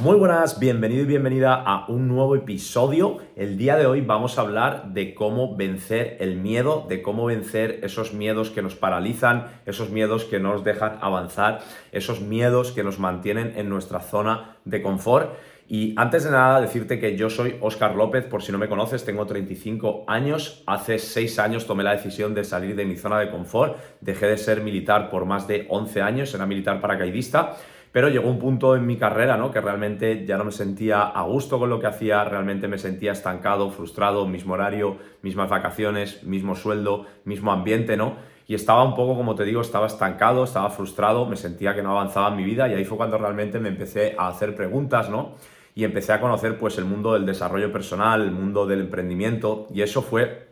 Muy buenas, bienvenido y bienvenida a un nuevo episodio. El día de hoy vamos a hablar de cómo vencer el miedo, de cómo vencer esos miedos que nos paralizan, esos miedos que no nos dejan avanzar, esos miedos que nos mantienen en nuestra zona de confort. Y antes de nada, decirte que yo soy Óscar López, por si no me conoces, tengo 35 años. Hace 6 años tomé la decisión de salir de mi zona de confort. Dejé de ser militar por más de 11 años, era militar paracaidista. Pero llegó un punto en mi carrera, ¿no? Que realmente ya no me sentía a gusto con lo que hacía, realmente me sentía estancado, frustrado, mismo horario, mismas vacaciones, mismo sueldo, mismo ambiente, ¿no? Y estaba un poco, como te digo, estaba estancado, estaba frustrado, me sentía que no avanzaba en mi vida y ahí fue cuando realmente me empecé a hacer preguntas, ¿no? y empecé a conocer pues el mundo del desarrollo personal, el mundo del emprendimiento y eso fue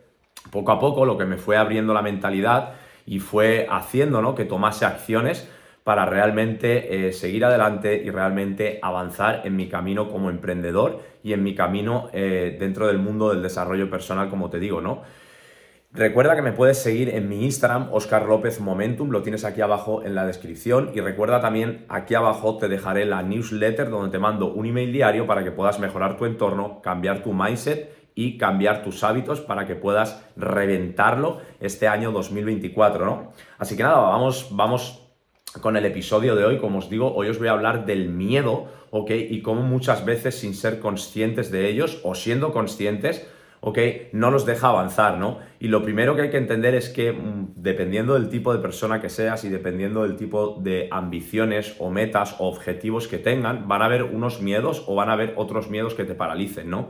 poco a poco lo que me fue abriendo la mentalidad y fue haciendo ¿no? que tomase acciones para realmente eh, seguir adelante y realmente avanzar en mi camino como emprendedor y en mi camino eh, dentro del mundo del desarrollo personal, como te digo, ¿no? Recuerda que me puedes seguir en mi Instagram, Oscar López Momentum, lo tienes aquí abajo en la descripción. Y recuerda también, aquí abajo te dejaré la newsletter donde te mando un email diario para que puedas mejorar tu entorno, cambiar tu mindset y cambiar tus hábitos para que puedas reventarlo este año 2024, ¿no? Así que nada, vamos, vamos con el episodio de hoy. Como os digo, hoy os voy a hablar del miedo, ¿ok? Y cómo muchas veces sin ser conscientes de ellos o siendo conscientes, ¿ok? No nos deja avanzar, ¿no? Y lo primero que hay que entender es que mm, dependiendo del tipo de persona que seas y dependiendo del tipo de ambiciones o metas o objetivos que tengan, van a haber unos miedos o van a haber otros miedos que te paralicen, ¿no?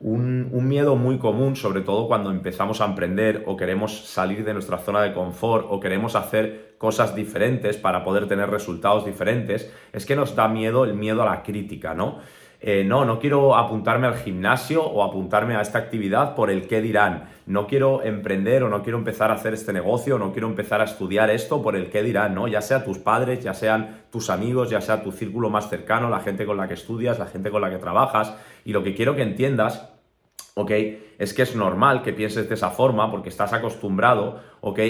Un, un, miedo muy común, sobre todo cuando empezamos a emprender o queremos salir de nuestra zona de confort o queremos hacer cosas diferentes para poder tener resultados diferentes, es que nos da miedo el miedo a la crítica, ¿no? Eh, no, no quiero apuntarme al gimnasio o apuntarme a esta actividad por el qué dirán. No quiero emprender o no quiero empezar a hacer este negocio o no quiero empezar a estudiar esto por el qué dirán, ¿no? Ya sea tus padres, ya sean tus amigos, ya sea tu círculo más cercano, la gente con la que estudias, la gente con la que trabajas. Y lo que quiero que entiendas ¿ok? Es que es normal que pienses de esa forma porque estás acostumbrado, ¿ok?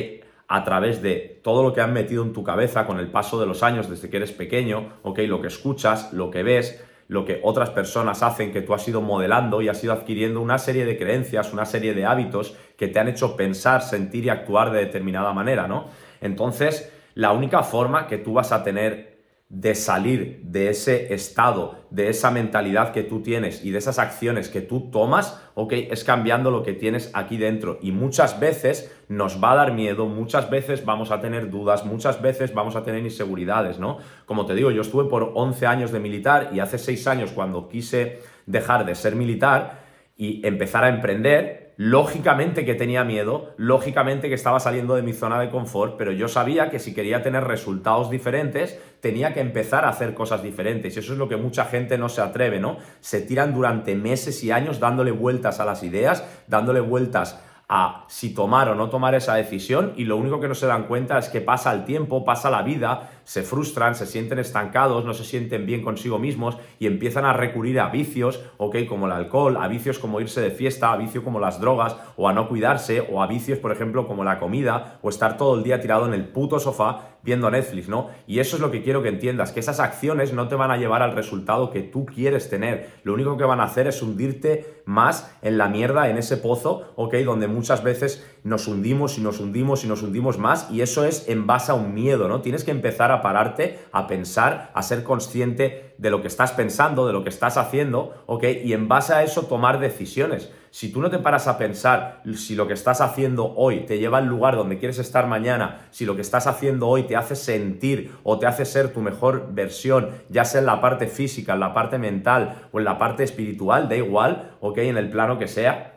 A través de todo lo que han metido en tu cabeza con el paso de los años desde que eres pequeño, ¿ok? Lo que escuchas, lo que ves, lo que otras personas hacen, que tú has ido modelando y has ido adquiriendo una serie de creencias, una serie de hábitos que te han hecho pensar, sentir y actuar de determinada manera, ¿no? Entonces, la única forma que tú vas a tener de salir de ese estado, de esa mentalidad que tú tienes y de esas acciones que tú tomas, ok, es cambiando lo que tienes aquí dentro. Y muchas veces nos va a dar miedo, muchas veces vamos a tener dudas, muchas veces vamos a tener inseguridades, ¿no? Como te digo, yo estuve por 11 años de militar y hace 6 años cuando quise dejar de ser militar y empezar a emprender, Lógicamente que tenía miedo, lógicamente que estaba saliendo de mi zona de confort, pero yo sabía que si quería tener resultados diferentes, tenía que empezar a hacer cosas diferentes. Y eso es lo que mucha gente no se atreve, ¿no? Se tiran durante meses y años dándole vueltas a las ideas, dándole vueltas a si tomar o no tomar esa decisión y lo único que no se dan cuenta es que pasa el tiempo, pasa la vida, se frustran, se sienten estancados, no se sienten bien consigo mismos y empiezan a recurrir a vicios, ok, como el alcohol, a vicios como irse de fiesta, a vicios como las drogas o a no cuidarse o a vicios, por ejemplo, como la comida o estar todo el día tirado en el puto sofá viendo Netflix, ¿no? Y eso es lo que quiero que entiendas, que esas acciones no te van a llevar al resultado que tú quieres tener. Lo único que van a hacer es hundirte más en la mierda, en ese pozo, ¿ok? Donde muchas veces nos hundimos y nos hundimos y nos hundimos más y eso es en base a un miedo, ¿no? Tienes que empezar a pararte, a pensar, a ser consciente de lo que estás pensando, de lo que estás haciendo, ¿ok? Y en base a eso tomar decisiones. Si tú no te paras a pensar si lo que estás haciendo hoy te lleva al lugar donde quieres estar mañana, si lo que estás haciendo hoy te hace sentir o te hace ser tu mejor versión, ya sea en la parte física, en la parte mental o en la parte espiritual, da igual, ok, en el plano que sea,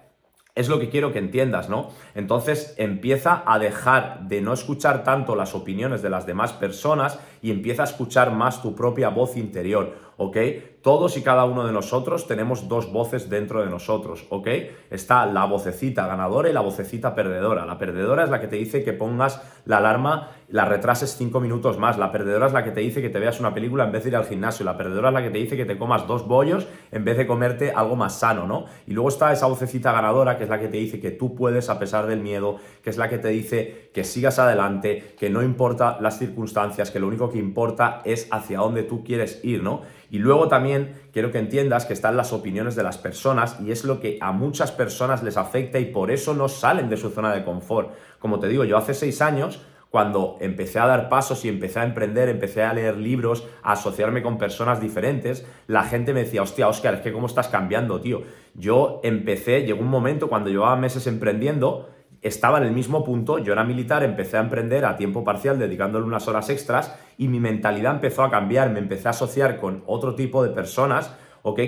es lo que quiero que entiendas, ¿no? Entonces empieza a dejar de no escuchar tanto las opiniones de las demás personas y empieza a escuchar más tu propia voz interior, ¿ok? Todos y cada uno de nosotros tenemos dos voces dentro de nosotros, ¿ok? Está la vocecita ganadora y la vocecita perdedora. La perdedora es la que te dice que pongas la alarma, la retrases cinco minutos más. La perdedora es la que te dice que te veas una película en vez de ir al gimnasio. La perdedora es la que te dice que te comas dos bollos en vez de comerte algo más sano, ¿no? Y luego está esa vocecita ganadora que es la que te dice que tú puedes a pesar del miedo, que es la que te dice que sigas adelante, que no importa las circunstancias, que lo único que importa es hacia dónde tú quieres ir, ¿no? Y luego también quiero que entiendas que están las opiniones de las personas y es lo que a muchas personas les afecta y por eso no salen de su zona de confort. Como te digo, yo hace seis años cuando empecé a dar pasos y empecé a emprender, empecé a leer libros, a asociarme con personas diferentes, la gente me decía, hostia, Oscar, es que cómo estás cambiando, tío. Yo empecé, llegó un momento cuando llevaba meses emprendiendo, estaba en el mismo punto, yo era militar, empecé a emprender a tiempo parcial, dedicándole unas horas extras, y mi mentalidad empezó a cambiar, me empecé a asociar con otro tipo de personas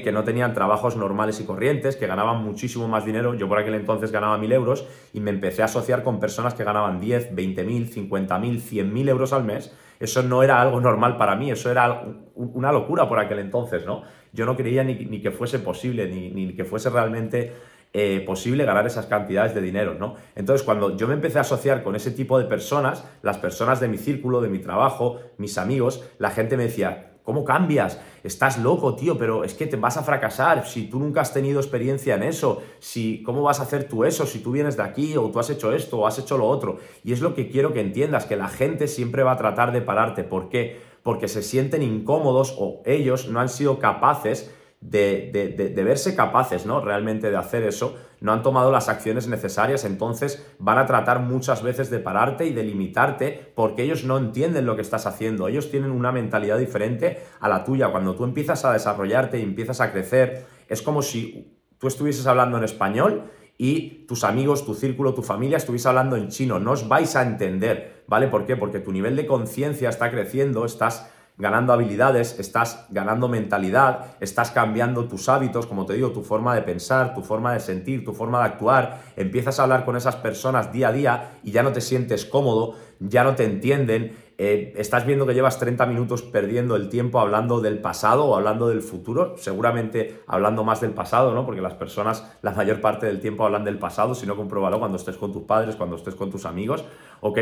que no tenían trabajos normales y corrientes, que ganaban muchísimo más dinero. Yo por aquel entonces ganaba mil euros y me empecé a asociar con personas que ganaban 10, 20 mil, 50 mil, 100 mil euros al mes. Eso no era algo normal para mí, eso era una locura por aquel entonces, ¿no? Yo no creía ni, que fuese posible, ni, que fuese realmente eh, posible ganar esas cantidades de dinero, ¿no? Entonces, cuando yo me empecé a asociar con ese tipo de personas, las personas de mi círculo, de mi trabajo, mis amigos, la gente me decía, ¿Cómo cambias? Estás loco, tío, pero es que te vas a fracasar si tú nunca has tenido experiencia en eso. Si, ¿Cómo vas a hacer tú eso si tú vienes de aquí o tú has hecho esto o has hecho lo otro? Y es lo que quiero que entiendas, que la gente siempre va a tratar de pararte. ¿Por qué? Porque se sienten incómodos o ellos no han sido capaces de, verse capaces, ¿no? Realmente de hacer eso, no han tomado las acciones necesarias, entonces van a tratar muchas veces de pararte y de limitarte porque ellos no entienden lo que estás haciendo, ellos tienen una mentalidad diferente a la tuya. Cuando tú empiezas a desarrollarte y empiezas a crecer, es como si tú estuvieses hablando en español y tus amigos, tu círculo, tu familia estuviese hablando en chino, no os vais a entender, ¿vale? ¿Por qué? Porque tu nivel de conciencia está creciendo, estás ganando habilidades, estás ganando mentalidad, estás cambiando tus hábitos, como te digo, tu forma de pensar, tu forma de sentir, tu forma de actuar, empiezas a hablar con esas personas día a día y ya no te sientes cómodo, ya no te entienden, eh, estás viendo que llevas 30 minutos perdiendo el tiempo hablando del pasado o hablando del futuro, seguramente hablando más del pasado, ¿no? Porque las personas la mayor parte del tiempo hablan del pasado, si no compruébalo cuando estés con tus padres, cuando estés con tus amigos, ¿ok?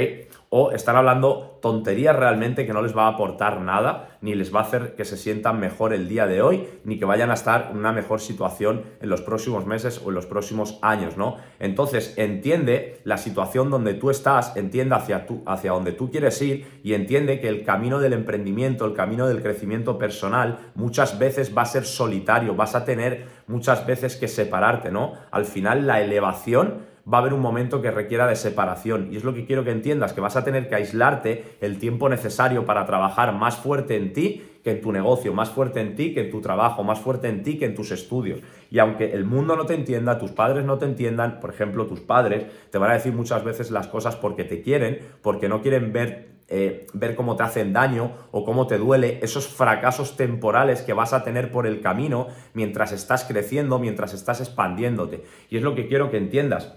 O están hablando tonterías realmente que no les va a aportar nada, ni les va a hacer que se sientan mejor el día de hoy, ni que vayan a estar en una mejor situación en los próximos meses o en los próximos años, ¿no? Entonces, entiende la situación donde tú estás, entiende hacia, tú, hacia donde tú quieres ir y entiende que el camino del emprendimiento, el camino del crecimiento personal, muchas veces va a ser solitario, vas a tener muchas veces que separarte, ¿no? Al final la elevación va a haber un momento que requiera de separación. Y es lo que quiero que entiendas, que vas a tener que aislarte el tiempo necesario para trabajar más fuerte en ti que en tu negocio, más fuerte en ti que en tu trabajo, más fuerte en ti que en tus estudios. Y aunque el mundo no te entienda, tus padres no te entiendan, por ejemplo, tus padres te van a decir muchas veces las cosas porque te quieren, porque no quieren ver eh, ver cómo te hacen daño o cómo te duele, esos fracasos temporales que vas a tener por el camino mientras estás creciendo, mientras estás expandiéndote. Y es lo que quiero que entiendas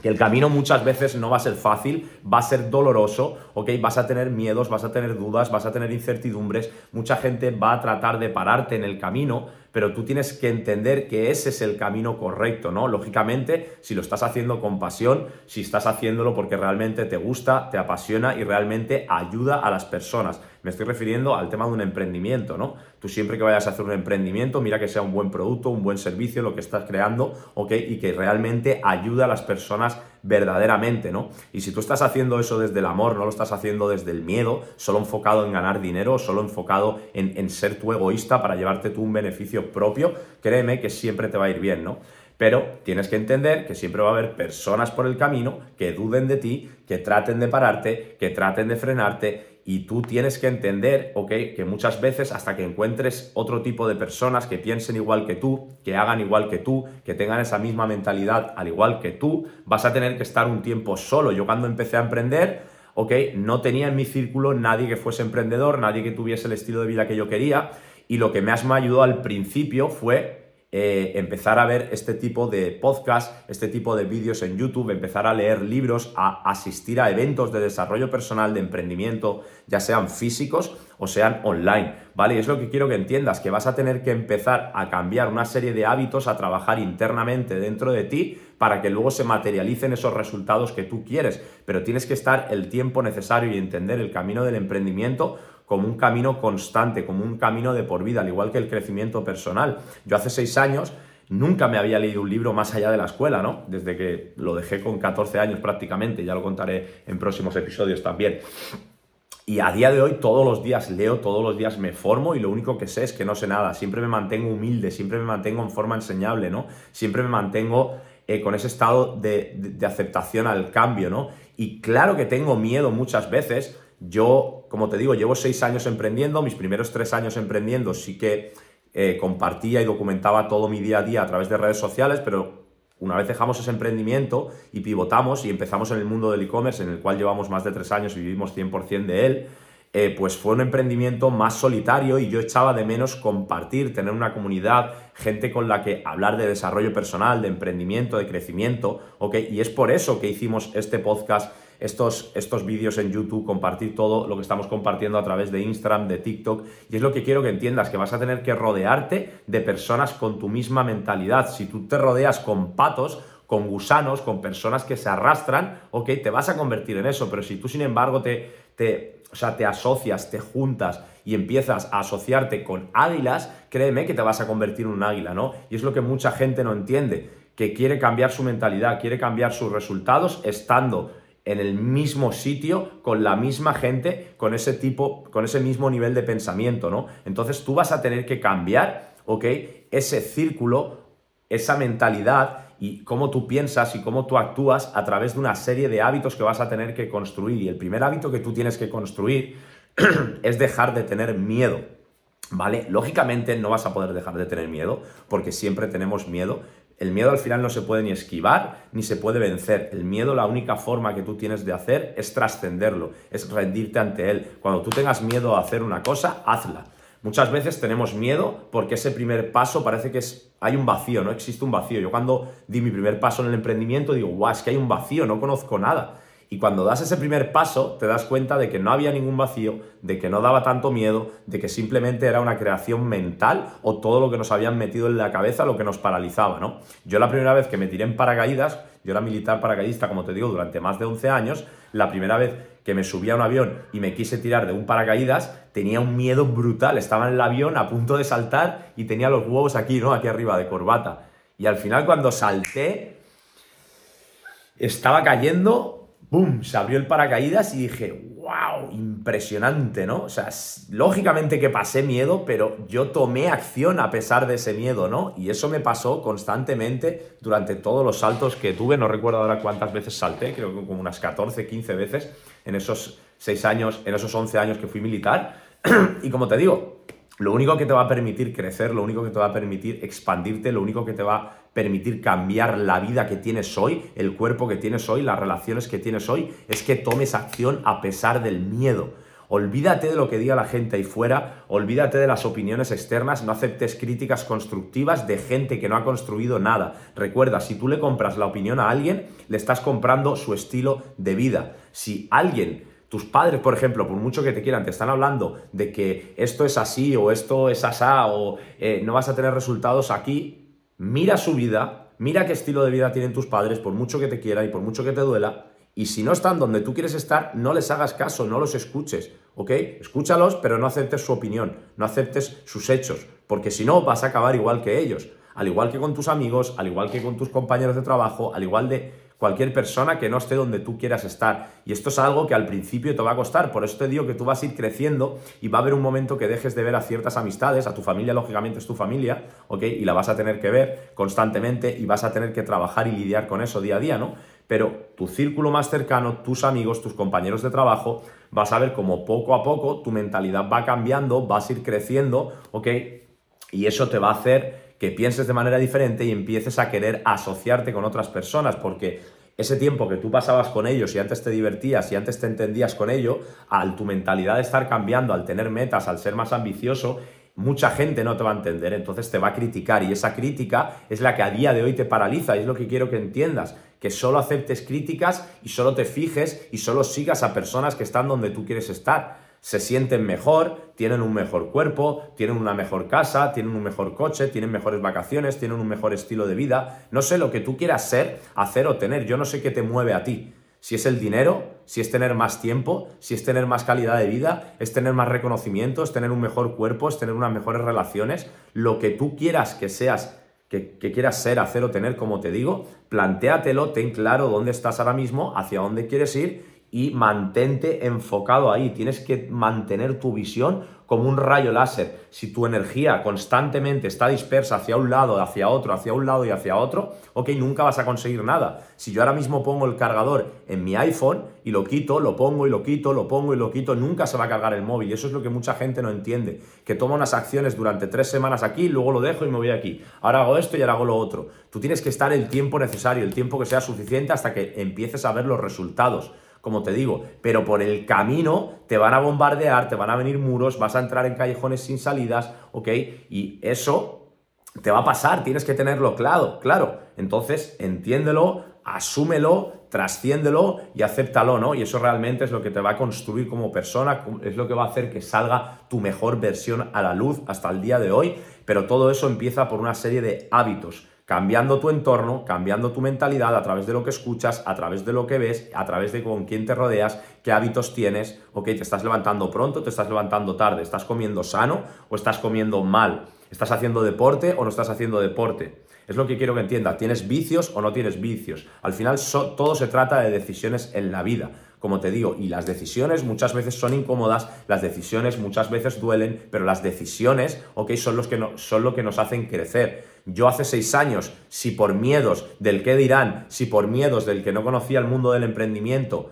que el camino muchas veces no va a ser fácil, va a ser doloroso, ¿ok? Vas a tener miedos, vas a tener dudas, vas a tener incertidumbres, mucha gente va a tratar de pararte en el camino, pero tú tienes que entender que ese es el camino correcto, ¿no? Lógicamente, si lo estás haciendo con pasión, si estás haciéndolo porque realmente te gusta, te apasiona y realmente ayuda a las personas. Me estoy refiriendo al tema de un emprendimiento, ¿no? Tú siempre que vayas a hacer un emprendimiento, mira que sea un buen producto, un buen servicio, lo que estás creando, ¿ok? Y que realmente ayuda a las personas verdaderamente, ¿no? Y si tú estás haciendo eso desde el amor, no lo estás haciendo desde el miedo, solo enfocado en ganar dinero, solo enfocado en, en ser tu egoísta para llevarte tú un beneficio propio, créeme que siempre te va a ir bien, ¿no? Pero tienes que entender que siempre va a haber personas por el camino que duden de ti, que traten de pararte, que traten de frenarte y tú tienes que entender, ok, que muchas veces hasta que encuentres otro tipo de personas que piensen igual que tú, que hagan igual que tú, que tengan esa misma mentalidad al igual que tú, vas a tener que estar un tiempo solo. Yo cuando empecé a emprender, ok, no tenía en mi círculo nadie que fuese emprendedor, nadie que tuviese el estilo de vida que yo quería y lo que más me ayudó al principio fue eh, empezar a ver este tipo de podcast, este tipo de vídeos en YouTube, empezar a leer libros, a asistir a eventos de desarrollo personal, de emprendimiento, ya sean físicos o sean online, ¿vale? Y es lo que quiero que entiendas, que vas a tener que empezar a cambiar una serie de hábitos, a trabajar internamente dentro de ti para que luego se materialicen esos resultados que tú quieres, pero tienes que estar el tiempo necesario y entender el camino del emprendimiento como un camino constante, como un camino de por vida, al igual que el crecimiento personal. Yo hace seis años nunca me había leído un libro más allá de la escuela, ¿no? Desde que lo dejé con 14 años prácticamente, ya lo contaré en próximos episodios también. Y a día de hoy todos los días leo, todos los días me formo y lo único que sé es que no sé nada. Siempre me mantengo humilde, siempre me mantengo en forma enseñable, ¿no? Siempre me mantengo eh, con ese estado de, de, aceptación al cambio, ¿no? Y claro que tengo miedo muchas veces. Yo, como te digo, llevo seis años emprendiendo, mis primeros tres años emprendiendo sí que eh, compartía y documentaba todo mi día a día a través de redes sociales, pero una vez dejamos ese emprendimiento y pivotamos y empezamos en el mundo del e-commerce, en el cual llevamos más de tres años y vivimos 100% de él, eh, pues fue un emprendimiento más solitario y yo echaba de menos compartir, tener una comunidad, gente con la que hablar de desarrollo personal, de emprendimiento, de crecimiento, ¿ok? Y es por eso que hicimos este podcast estos, estos vídeos en YouTube, compartir todo lo que estamos compartiendo a través de Instagram, de TikTok. Y es lo que quiero que entiendas, que vas a tener que rodearte de personas con tu misma mentalidad. Si tú te rodeas con patos, con gusanos, con personas que se arrastran, ok, te vas a convertir en eso. Pero si tú, sin embargo, te, te, o sea, te asocias, te juntas y empiezas a asociarte con águilas, créeme que te vas a convertir en un águila, ¿no? Y es lo que mucha gente no entiende, que quiere cambiar su mentalidad, quiere cambiar sus resultados estando en el mismo sitio, con la misma gente, con ese tipo, con ese mismo nivel de pensamiento, ¿no? Entonces tú vas a tener que cambiar, ¿ok? Ese círculo, esa mentalidad y cómo tú piensas y cómo tú actúas a través de una serie de hábitos que vas a tener que construir. Y el primer hábito que tú tienes que construir es dejar de tener miedo. ¿Vale? Lógicamente no vas a poder dejar de tener miedo, porque siempre tenemos miedo, el miedo al final no se puede ni esquivar ni se puede vencer. El miedo, la única forma que tú tienes de hacer es trascenderlo, es rendirte ante él. Cuando tú tengas miedo a hacer una cosa, hazla. Muchas veces tenemos miedo porque ese primer paso parece que es, hay un vacío, no existe un vacío. Yo cuando di mi primer paso en el emprendimiento digo, guau, es que hay un vacío, no conozco nada. Y cuando das ese primer paso, te das cuenta de que no había ningún vacío, de que no daba tanto miedo, de que simplemente era una creación mental o todo lo que nos habían metido en la cabeza, lo que nos paralizaba, ¿no? Yo la primera vez que me tiré en paracaídas, yo era militar paracaidista, como te digo, durante más de 11 años, la primera vez que me subí a un avión y me quise tirar de un paracaídas, tenía un miedo brutal, estaba en el avión a punto de saltar y tenía los huevos aquí, ¿no? Aquí arriba de corbata. Y al final cuando salté, estaba cayendo ¡Bum! Se abrió el paracaídas y dije, ¡wow! Impresionante, ¿no? O sea, lógicamente que pasé miedo, pero yo tomé acción a pesar de ese miedo, ¿no? Y eso me pasó constantemente durante todos los saltos que tuve. No recuerdo ahora cuántas veces salté, creo que como unas 14, 15 veces en esos 6 años, en esos 11 años que fui militar. y como te digo, lo único que te va a permitir crecer, lo único que te va a permitir expandirte, lo único que te va a permitir cambiar la vida que tienes hoy, el cuerpo que tienes hoy, las relaciones que tienes hoy, es que tomes acción a pesar del miedo. Olvídate de lo que diga la gente ahí fuera, olvídate de las opiniones externas, no aceptes críticas constructivas de gente que no ha construido nada. Recuerda, si tú le compras la opinión a alguien, le estás comprando su estilo de vida. Si alguien tus padres, por ejemplo, por mucho que te quieran, te están hablando de que esto es así o esto es asá o eh, no vas a tener resultados aquí, mira su vida, mira qué estilo de vida tienen tus padres, por mucho que te quieran y por mucho que te duela, y si no están donde tú quieres estar, no les hagas caso, no los escuches, ¿ok? Escúchalos, pero no aceptes su opinión, no aceptes sus hechos, porque si no vas a acabar igual que ellos, al igual que con tus amigos, al igual que con tus compañeros de trabajo, al igual de cualquier persona que no esté donde tú quieras estar. Y esto es algo que al principio te va a costar, por eso te digo que tú vas a ir creciendo y va a haber un momento que dejes de ver a ciertas amistades, a tu familia lógicamente es tu familia, ¿ok? Y la vas a tener que ver constantemente y vas a tener que trabajar y lidiar con eso día a día, ¿no? Pero tu círculo más cercano, tus amigos, tus compañeros de trabajo, vas a ver como poco a poco tu mentalidad va cambiando, vas a ir creciendo, ¿ok? Y eso te va a hacer que pienses de manera diferente y empieces a querer asociarte con otras personas, porque ese tiempo que tú pasabas con ellos y antes te divertías y antes te entendías con ello, al tu mentalidad estar cambiando, al tener metas, al ser más ambicioso, mucha gente no te va a entender, entonces te va a criticar y esa crítica es la que a día de hoy te paraliza. Y es lo que quiero que entiendas, que solo aceptes críticas y solo te fijes y solo sigas a personas que están donde tú quieres estar se sienten mejor, tienen un mejor cuerpo, tienen una mejor casa, tienen un mejor coche, tienen mejores vacaciones, tienen un mejor estilo de vida. No sé lo que tú quieras ser, hacer o tener. Yo no sé qué te mueve a ti. Si es el dinero, si es tener más tiempo, si es tener más calidad de vida, es tener más reconocimiento, es tener un mejor cuerpo, es tener unas mejores relaciones. Lo que tú quieras que seas que, que, quieras ser, hacer o tener, como te digo, plantéatelo, ten claro dónde estás ahora mismo, hacia dónde quieres ir y mantente enfocado ahí. Tienes que mantener tu visión como un rayo láser. Si tu energía constantemente está dispersa hacia un lado, hacia otro, hacia un lado y hacia otro, ok, nunca vas a conseguir nada. Si yo ahora mismo pongo el cargador en mi iPhone y lo quito, lo pongo y lo quito, lo pongo y lo quito, nunca se va a cargar el móvil. Y eso es lo que mucha gente no entiende. Que toma unas acciones durante tres semanas aquí, luego lo dejo y me voy aquí. Ahora hago esto y ahora hago lo otro. Tú tienes que estar el tiempo necesario, el tiempo que sea suficiente hasta que empieces a ver los resultados como te digo, pero por el camino te van a bombardear, te van a venir muros, vas a entrar en callejones sin salidas, ¿ok? Y eso te va a pasar, tienes que tenerlo claro, claro. Entonces, entiéndelo, asúmelo, trasciéndelo y acéptalo, ¿no? Y eso realmente es lo que te va a construir como persona, es lo que va a hacer que salga tu mejor versión a la luz hasta el día de hoy, pero todo eso empieza por una serie de hábitos cambiando tu entorno, cambiando tu mentalidad a través de lo que escuchas, a través de lo que ves, a través de con quién te rodeas, qué hábitos tienes, ok, te estás levantando pronto, te estás levantando tarde, estás comiendo sano o estás comiendo mal, estás haciendo deporte o no estás haciendo deporte. Es lo que quiero que entienda, ¿tienes vicios o no tienes vicios? Al final todo se trata de decisiones en la vida como te digo, y las decisiones muchas veces son incómodas, las decisiones muchas veces duelen, pero las decisiones, ok, son, los que no, son lo que nos hacen crecer. Yo hace seis años, si por miedos del qué dirán, si por miedos del que no conocía el mundo del emprendimiento,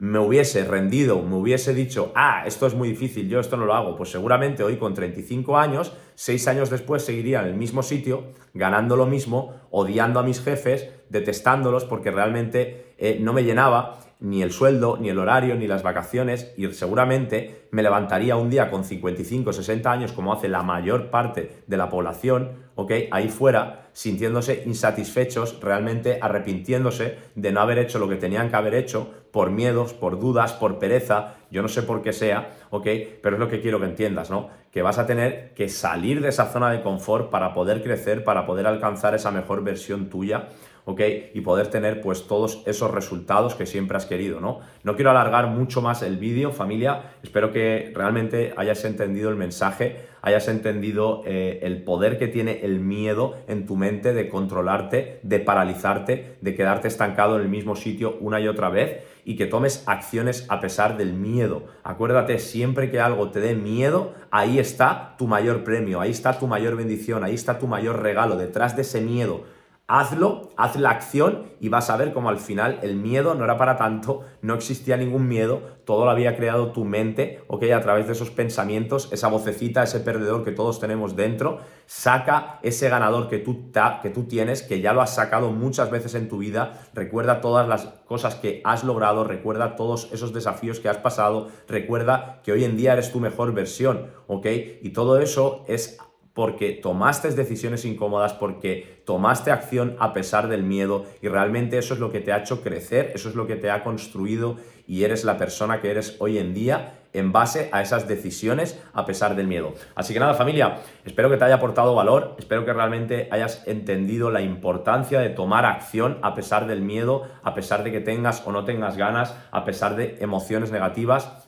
me hubiese rendido, me hubiese dicho, ah, esto es muy difícil, yo esto no lo hago, pues seguramente hoy con 35 años, seis años después seguiría en el mismo sitio, ganando lo mismo, odiando a mis jefes, detestándolos porque realmente eh, no me llenaba ni el sueldo, ni el horario, ni las vacaciones y seguramente me levantaría un día con 55, 60 años como hace la mayor parte de la población, ¿ok? Ahí fuera, sintiéndose insatisfechos, realmente arrepintiéndose de no haber hecho lo que tenían que haber hecho por miedos, por dudas, por pereza, yo no sé por qué sea, ¿ok? Pero es lo que quiero que entiendas, ¿no? Que vas a tener que salir de esa zona de confort para poder crecer, para poder alcanzar esa mejor versión tuya, ¿ok? Y poder tener pues todos esos resultados que siempre has querido, ¿no? No quiero alargar mucho más el vídeo, familia, espero que realmente hayas entendido el mensaje, hayas entendido eh, el poder que tiene el miedo en tu mente de controlarte, de paralizarte, de quedarte estancado en el mismo sitio una y otra vez y que tomes acciones a pesar del miedo. Acuérdate, siempre que algo te dé miedo, ahí está tu mayor premio, ahí está tu mayor bendición, ahí está tu mayor regalo, detrás de ese miedo Hazlo, haz la acción y vas a ver cómo al final el miedo no era para tanto, no existía ningún miedo, todo lo había creado tu mente, ¿ok? A través de esos pensamientos, esa vocecita, ese perdedor que todos tenemos dentro, saca ese ganador que tú, que tú tienes, que ya lo has sacado muchas veces en tu vida, recuerda todas las cosas que has logrado, recuerda todos esos desafíos que has pasado, recuerda que hoy en día eres tu mejor versión, ¿ok? Y todo eso es porque tomaste decisiones incómodas, porque tomaste acción a pesar del miedo y realmente eso es lo que te ha hecho crecer, eso es lo que te ha construido y eres la persona que eres hoy en día en base a esas decisiones a pesar del miedo. Así que nada familia, espero que te haya aportado valor, espero que realmente hayas entendido la importancia de tomar acción a pesar del miedo, a pesar de que tengas o no tengas ganas, a pesar de emociones negativas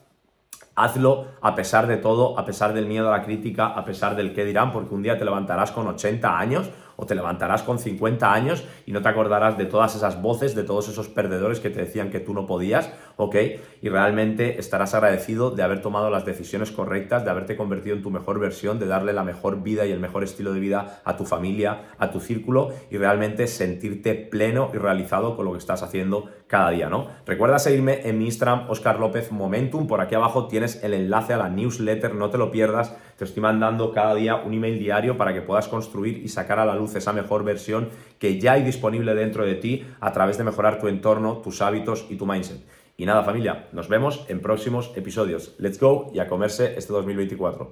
Hazlo a pesar de todo, a pesar del miedo a la crítica, a pesar del qué dirán, porque un día te levantarás con 80 años o te levantarás con 50 años y no te acordarás de todas esas voces, de todos esos perdedores que te decían que tú no podías, ¿ok? Y realmente estarás agradecido de haber tomado las decisiones correctas, de haberte convertido en tu mejor versión, de darle la mejor vida y el mejor estilo de vida a tu familia, a tu círculo y realmente sentirte pleno y realizado con lo que estás haciendo cada día, ¿no? Recuerda seguirme en mi Instagram, Oscar López Momentum, por aquí abajo tienes el enlace a la newsletter, no te lo pierdas, te estoy mandando cada día un email diario para que puedas construir y sacar a la luz esa mejor versión que ya hay disponible dentro de ti a través de mejorar tu entorno, tus hábitos y tu mindset. Y nada familia, nos vemos en próximos episodios. Let's go y a comerse este 2024.